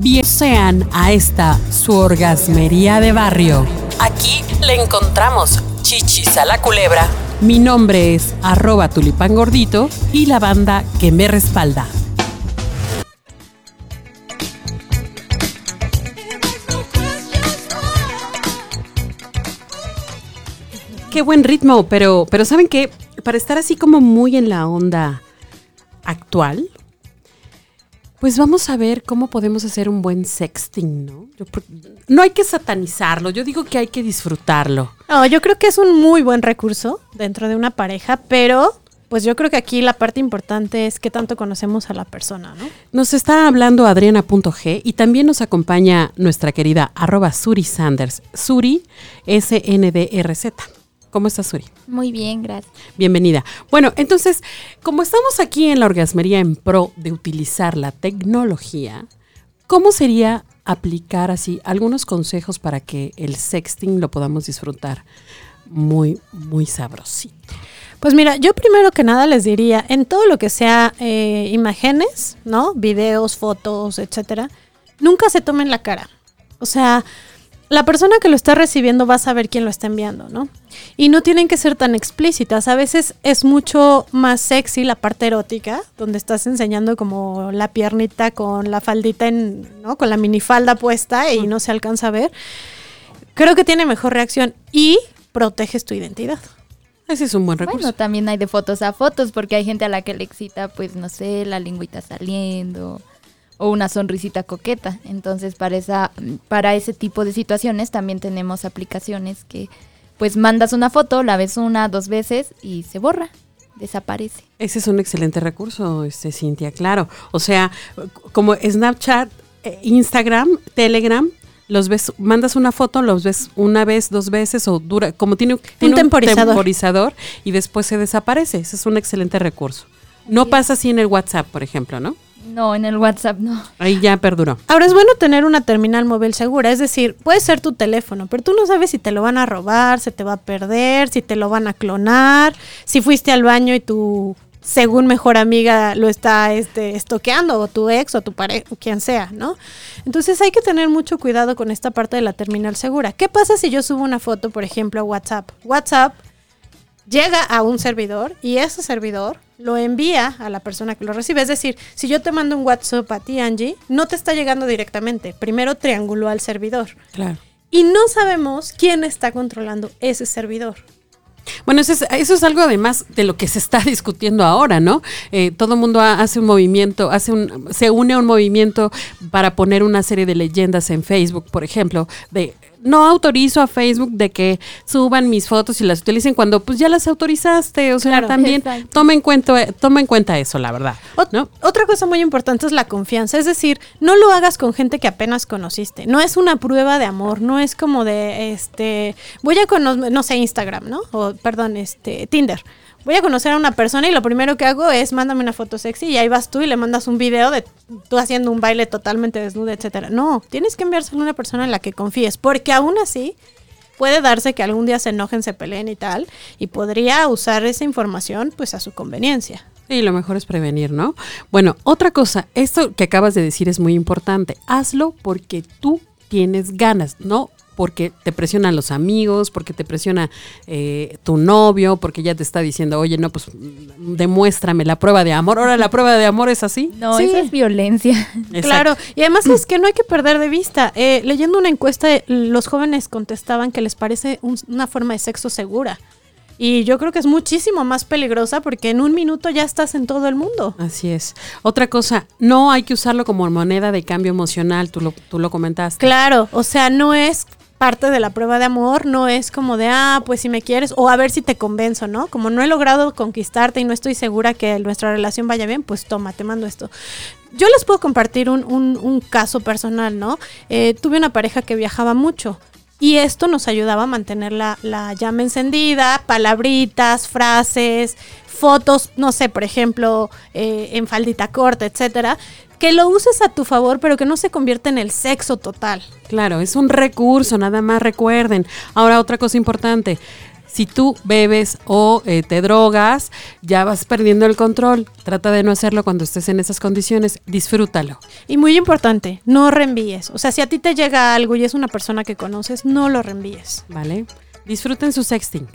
Bien sean a esta su orgasmería de barrio. Aquí le encontramos chichis a la culebra. Mi nombre es arroba tulipán gordito y la banda que me respalda. Qué buen ritmo, pero, pero ¿saben qué? Para estar así como muy en la onda actual, pues vamos a ver cómo podemos hacer un buen sexting, ¿no? Yo no hay que satanizarlo, yo digo que hay que disfrutarlo. No, yo creo que es un muy buen recurso dentro de una pareja, pero pues yo creo que aquí la parte importante es qué tanto conocemos a la persona, ¿no? Nos está hablando Adriana.g y también nos acompaña nuestra querida arroba Suri Sanders. Suri, S-N-D-R-Z. ¿Cómo estás, Suri? Muy bien, gracias. Bienvenida. Bueno, entonces, como estamos aquí en la orgasmería en pro de utilizar la tecnología, ¿cómo sería aplicar así algunos consejos para que el sexting lo podamos disfrutar muy, muy sabrosito? Pues mira, yo primero que nada les diría, en todo lo que sea eh, imágenes, ¿no? Videos, fotos, etcétera, nunca se tomen la cara. O sea, la persona que lo está recibiendo va a saber quién lo está enviando, ¿no? Y no tienen que ser tan explícitas. A veces es mucho más sexy la parte erótica, donde estás enseñando como la piernita con la faldita en, ¿no? Con la minifalda puesta y no se alcanza a ver. Creo que tiene mejor reacción y proteges tu identidad. Ese es un buen recurso. Bueno, también hay de fotos a fotos, porque hay gente a la que le excita, pues, no sé, la lingüita saliendo o una sonrisita coqueta. Entonces, para, esa, para ese tipo de situaciones también tenemos aplicaciones que, pues, mandas una foto, la ves una, dos veces y se borra, desaparece. Ese es un excelente recurso, este, Cintia, claro. O sea, como Snapchat, eh, Instagram, Telegram, los ves, mandas una foto, los ves una vez, dos veces o dura, como tiene, tiene temporizador. temporizador y después se desaparece. Ese es un excelente recurso. No pasa así en el WhatsApp, por ejemplo, ¿no? No, en el WhatsApp no. Ahí ya perduró. Ahora es bueno tener una terminal móvil segura, es decir, puede ser tu teléfono, pero tú no sabes si te lo van a robar, se te va a perder, si te lo van a clonar, si fuiste al baño y tu según mejor amiga lo está este estoqueando o tu ex o tu pareja, quien sea, ¿no? Entonces hay que tener mucho cuidado con esta parte de la terminal segura. ¿Qué pasa si yo subo una foto, por ejemplo, a WhatsApp? WhatsApp llega a un servidor y ese servidor lo envía a la persona que lo recibe. Es decir, si yo te mando un WhatsApp a ti, Angie, no te está llegando directamente. Primero trianguló al servidor. Claro. Y no sabemos quién está controlando ese servidor. Bueno, eso es, eso es algo además de lo que se está discutiendo ahora, ¿no? Eh, todo el mundo ha- hace un movimiento, hace un, se une a un movimiento para poner una serie de leyendas en Facebook, por ejemplo, de no autorizo a Facebook de que suban mis fotos y las utilicen cuando pues ya las autorizaste, o sea, Claro, también toma en cuenta, toma en cuenta eso, la verdad. Otra cosa muy importante es la confianza, es decir, no lo hagas con gente que apenas conociste, no es una prueba de amor, no es como de, este, voy a conocer, no sé, Instagram, ¿no? O, perdón, este, Tinder. Voy a conocer a una persona y lo primero que hago es mándame una foto sexy y ahí vas tú y le mandas un video de tú haciendo un baile totalmente desnuda, etcétera. No, tienes que enviárselo a una persona en la que confíes, porque aún así puede darse que algún día se enojen, se peleen y tal, y podría usar esa información pues a su conveniencia. Sí, lo mejor es prevenir, ¿no? Bueno, otra cosa, esto que acabas de decir es muy importante. Hazlo porque tú tienes ganas, no porque te presionan los amigos, porque te presiona eh, tu novio, porque ya te está diciendo, oye, no, pues demuéstrame la prueba de amor. Ahora la prueba de amor es así. No, Sí. eso es violencia. Exacto. Claro, y además es que no hay que perder de vista. Eh, leyendo una encuesta, los jóvenes contestaban que les parece un- una forma de sexo segura. Y yo creo que es muchísimo más peligrosa porque en un minuto ya estás en todo el mundo. Así es. Otra cosa, no hay que usarlo como moneda de cambio emocional, tú lo, tú lo comentaste. Claro, o sea, no es parte de la prueba de amor, no es como de, ah, pues si me quieres, o a ver si te convenzo, ¿no? Como no he logrado conquistarte y no estoy segura que nuestra relación vaya bien, pues toma, te mando esto. Yo les puedo compartir un, un- un caso personal, ¿no? Eh, tuve una pareja que viajaba mucho. Y esto nos ayudaba a mantener la, la llama encendida, palabritas, frases, fotos, no sé, por ejemplo, eh, en faldita corta, etcétera, que lo uses a tu favor, pero que no se convierta en el sexo total. Claro, es un recurso, nada más recuerden. Ahora, otra cosa importante. Si tú bebes o eh, te drogas, ya vas perdiendo el control. Trata de no hacerlo cuando estés en esas condiciones. Disfrútalo. Y muy importante, no reenvíes. O sea, si a ti te llega algo y es una persona que conoces, no lo reenvíes. ¿Vale? Disfruten su sexting.